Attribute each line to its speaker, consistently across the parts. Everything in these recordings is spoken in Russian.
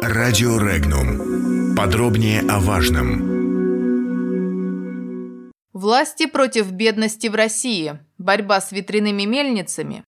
Speaker 1: Радио Регнум. Подробнее о важном.
Speaker 2: Власти против бедности в России. Борьба с ветряными мельницами.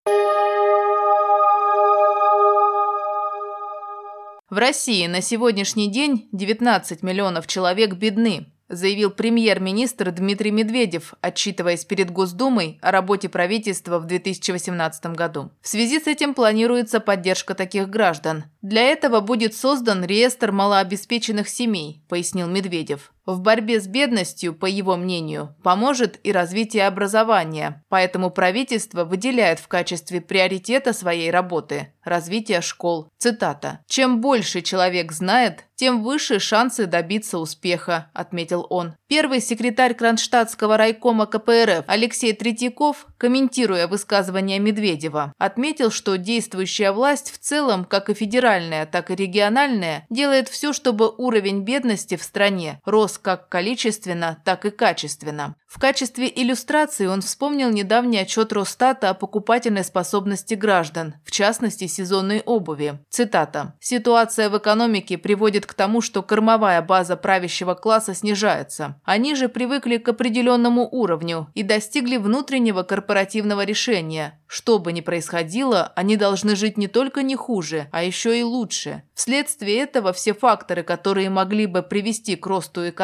Speaker 2: В России на сегодняшний день 19 миллионов человек бедны заявил премьер-министр Дмитрий Медведев, отчитываясь перед Госдумой о работе правительства в 2018 году. В связи с этим планируется поддержка таких граждан. Для этого будет создан реестр малообеспеченных семей, пояснил Медведев. В борьбе с бедностью, по его мнению, поможет и развитие образования, поэтому правительство выделяет в качестве приоритета своей работы развитие школ. Цитата. «Чем больше человек знает, тем выше шансы добиться успеха», – отметил он. Первый секретарь Кронштадтского райкома КПРФ Алексей Третьяков, комментируя высказывание Медведева, отметил, что действующая власть в целом, как и федеральная, так и региональная, делает все, чтобы уровень бедности в стране рос рос как количественно, так и качественно. В качестве иллюстрации он вспомнил недавний отчет Росстата о покупательной способности граждан, в частности сезонной обуви. Цитата. «Ситуация в экономике приводит к тому, что кормовая база правящего класса снижается. Они же привыкли к определенному уровню и достигли внутреннего корпоративного решения. Что бы ни происходило, они должны жить не только не хуже, а еще и лучше. Вследствие этого все факторы, которые могли бы привести к росту экономики,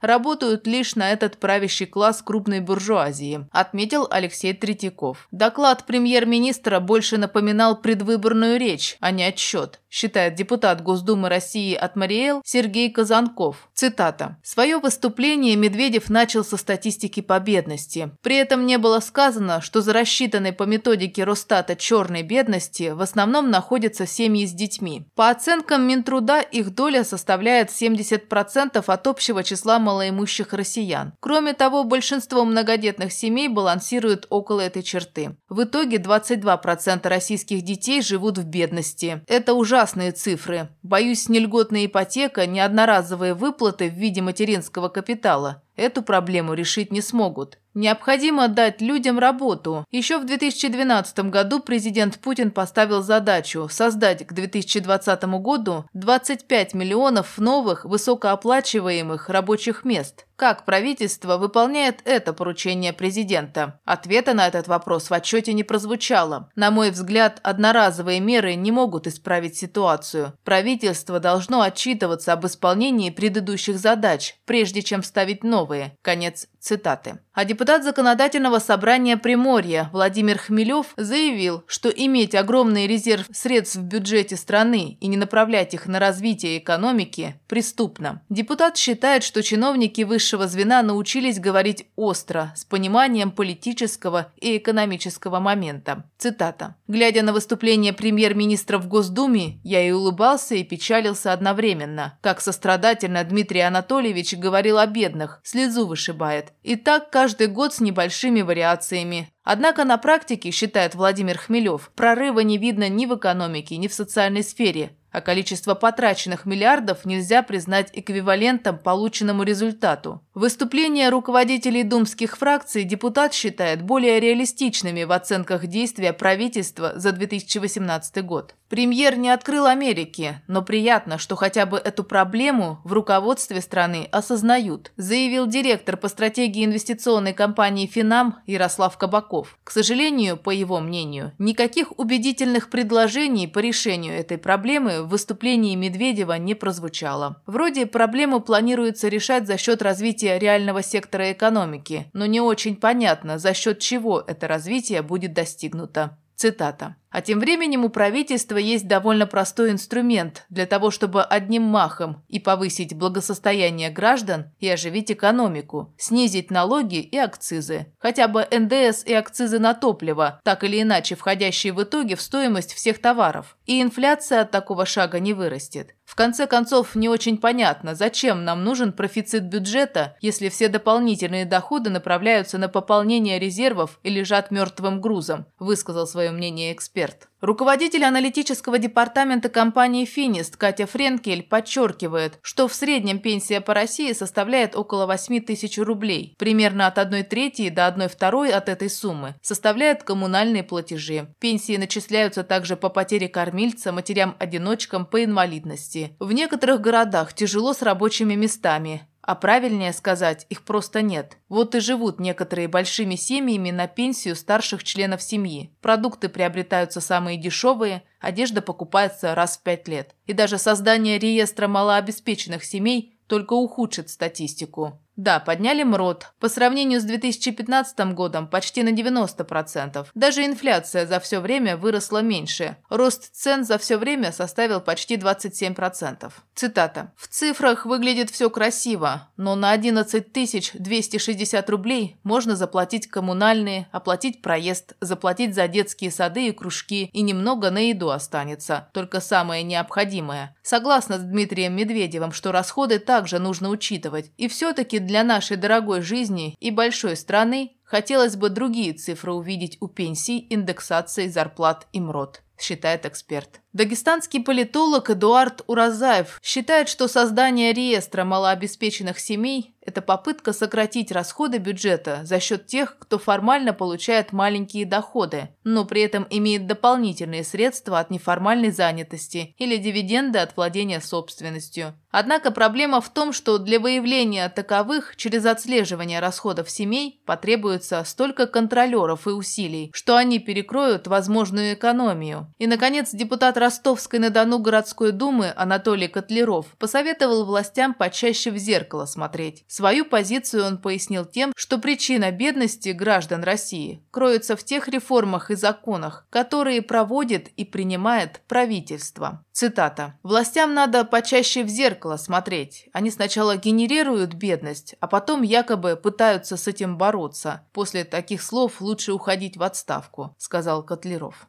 Speaker 2: работают лишь на этот правящий класс крупной буржуазии, отметил Алексей Третьяков. Доклад премьер-министра больше напоминал предвыборную речь, а не отчет, считает депутат Госдумы России от Мариэл Сергей Казанков. Цитата. «Свое выступление Медведев начал со статистики по бедности. При этом не было сказано, что за рассчитанной по методике Росстата черной бедности в основном находятся семьи с детьми. По оценкам Минтруда их доля составляет 70% от общего числа малоимущих россиян. Кроме того, большинство многодетных семей балансируют около этой черты. В итоге 22% российских детей живут в бедности. Это ужасные цифры. Боюсь, ни льготная ипотека, ни одноразовые выплаты в виде материнского капитала эту проблему решить не смогут. Необходимо дать людям работу. Еще в 2012 году президент Путин поставил задачу создать к 2020 году 25 миллионов новых высокооплачиваемых рабочих мест. Как правительство выполняет это поручение президента? Ответа на этот вопрос в отчете не прозвучало. На мой взгляд, одноразовые меры не могут исправить ситуацию. Правительство должно отчитываться об исполнении предыдущих задач, прежде чем ставить новые. Конец цитаты. А депутат Законодательного собрания Приморья Владимир Хмелев заявил, что иметь огромный резерв средств в бюджете страны и не направлять их на развитие экономики преступно. Депутат считает, что чиновники высшего звена научились говорить остро, с пониманием политического и экономического момента. Цитата. «Глядя на выступление премьер-министра в Госдуме, я и улыбался, и печалился одновременно. Как сострадательно Дмитрий Анатольевич говорил о бедных, слезу вышибает. И так каждый год с небольшими вариациями. Однако на практике, считает Владимир Хмелев, прорыва не видно ни в экономике, ни в социальной сфере а количество потраченных миллиардов нельзя признать эквивалентом полученному результату. Выступления руководителей думских фракций депутат считает более реалистичными в оценках действия правительства за 2018 год. Премьер не открыл Америки, но приятно, что хотя бы эту проблему в руководстве страны осознают, заявил директор по стратегии инвестиционной компании «Финам» Ярослав Кабаков. К сожалению, по его мнению, никаких убедительных предложений по решению этой проблемы в выступлении Медведева не прозвучало. Вроде проблему планируется решать за счет развития реального сектора экономики, но не очень понятно, за счет чего это развитие будет достигнуто. Цитата. А тем временем у правительства есть довольно простой инструмент для того, чтобы одним махом и повысить благосостояние граждан и оживить экономику, снизить налоги и акцизы. Хотя бы НДС и акцизы на топливо, так или иначе входящие в итоге в стоимость всех товаров. И инфляция от такого шага не вырастет. В конце концов, не очень понятно, зачем нам нужен профицит бюджета, если все дополнительные доходы направляются на пополнение резервов и лежат мертвым грузом, высказал свое мнение эксперт эксперт. Руководитель аналитического департамента компании «Финист» Катя Френкель подчеркивает, что в среднем пенсия по России составляет около 8 тысяч рублей. Примерно от 1 трети до 1 второй от этой суммы составляют коммунальные платежи. Пенсии начисляются также по потере кормильца, матерям-одиночкам, по инвалидности. В некоторых городах тяжело с рабочими местами. А правильнее сказать, их просто нет. Вот и живут некоторые большими семьями на пенсию старших членов семьи. Продукты приобретаются самые дешевые, одежда покупается раз в пять лет. И даже создание реестра малообеспеченных семей только ухудшит статистику. Да, подняли МРОД. По сравнению с 2015 годом почти на 90%. Даже инфляция за все время выросла меньше. Рост цен за все время составил почти 27%. Цитата. «В цифрах выглядит все красиво, но на 11 260 рублей можно заплатить коммунальные, оплатить проезд, заплатить за детские сады и кружки, и немного на еду останется, только самое необходимое. Согласна с Дмитрием Медведевым, что расходы также нужно учитывать, и все-таки для нашей дорогой жизни и большой страны хотелось бы другие цифры увидеть у пенсий, индексации зарплат и МРОД, считает эксперт. Дагестанский политолог Эдуард Уразаев считает, что создание реестра малообеспеченных семей – это попытка сократить расходы бюджета за счет тех, кто формально получает маленькие доходы, но при этом имеет дополнительные средства от неформальной занятости или дивиденды от владения собственностью. Однако проблема в том, что для выявления таковых через отслеживание расходов семей потребуется столько контролеров и усилий, что они перекроют возможную экономию. И, наконец, депутат Ростовской-на-Дону городской думы Анатолий Котлеров посоветовал властям почаще в зеркало смотреть. Свою позицию он пояснил тем, что причина бедности граждан России кроется в тех реформах и законах, которые проводит и принимает правительство. Цитата. «Властям надо почаще в зеркало смотреть. Они сначала генерируют бедность, а потом якобы пытаются с этим бороться. После таких слов лучше уходить в отставку», сказал Котлеров.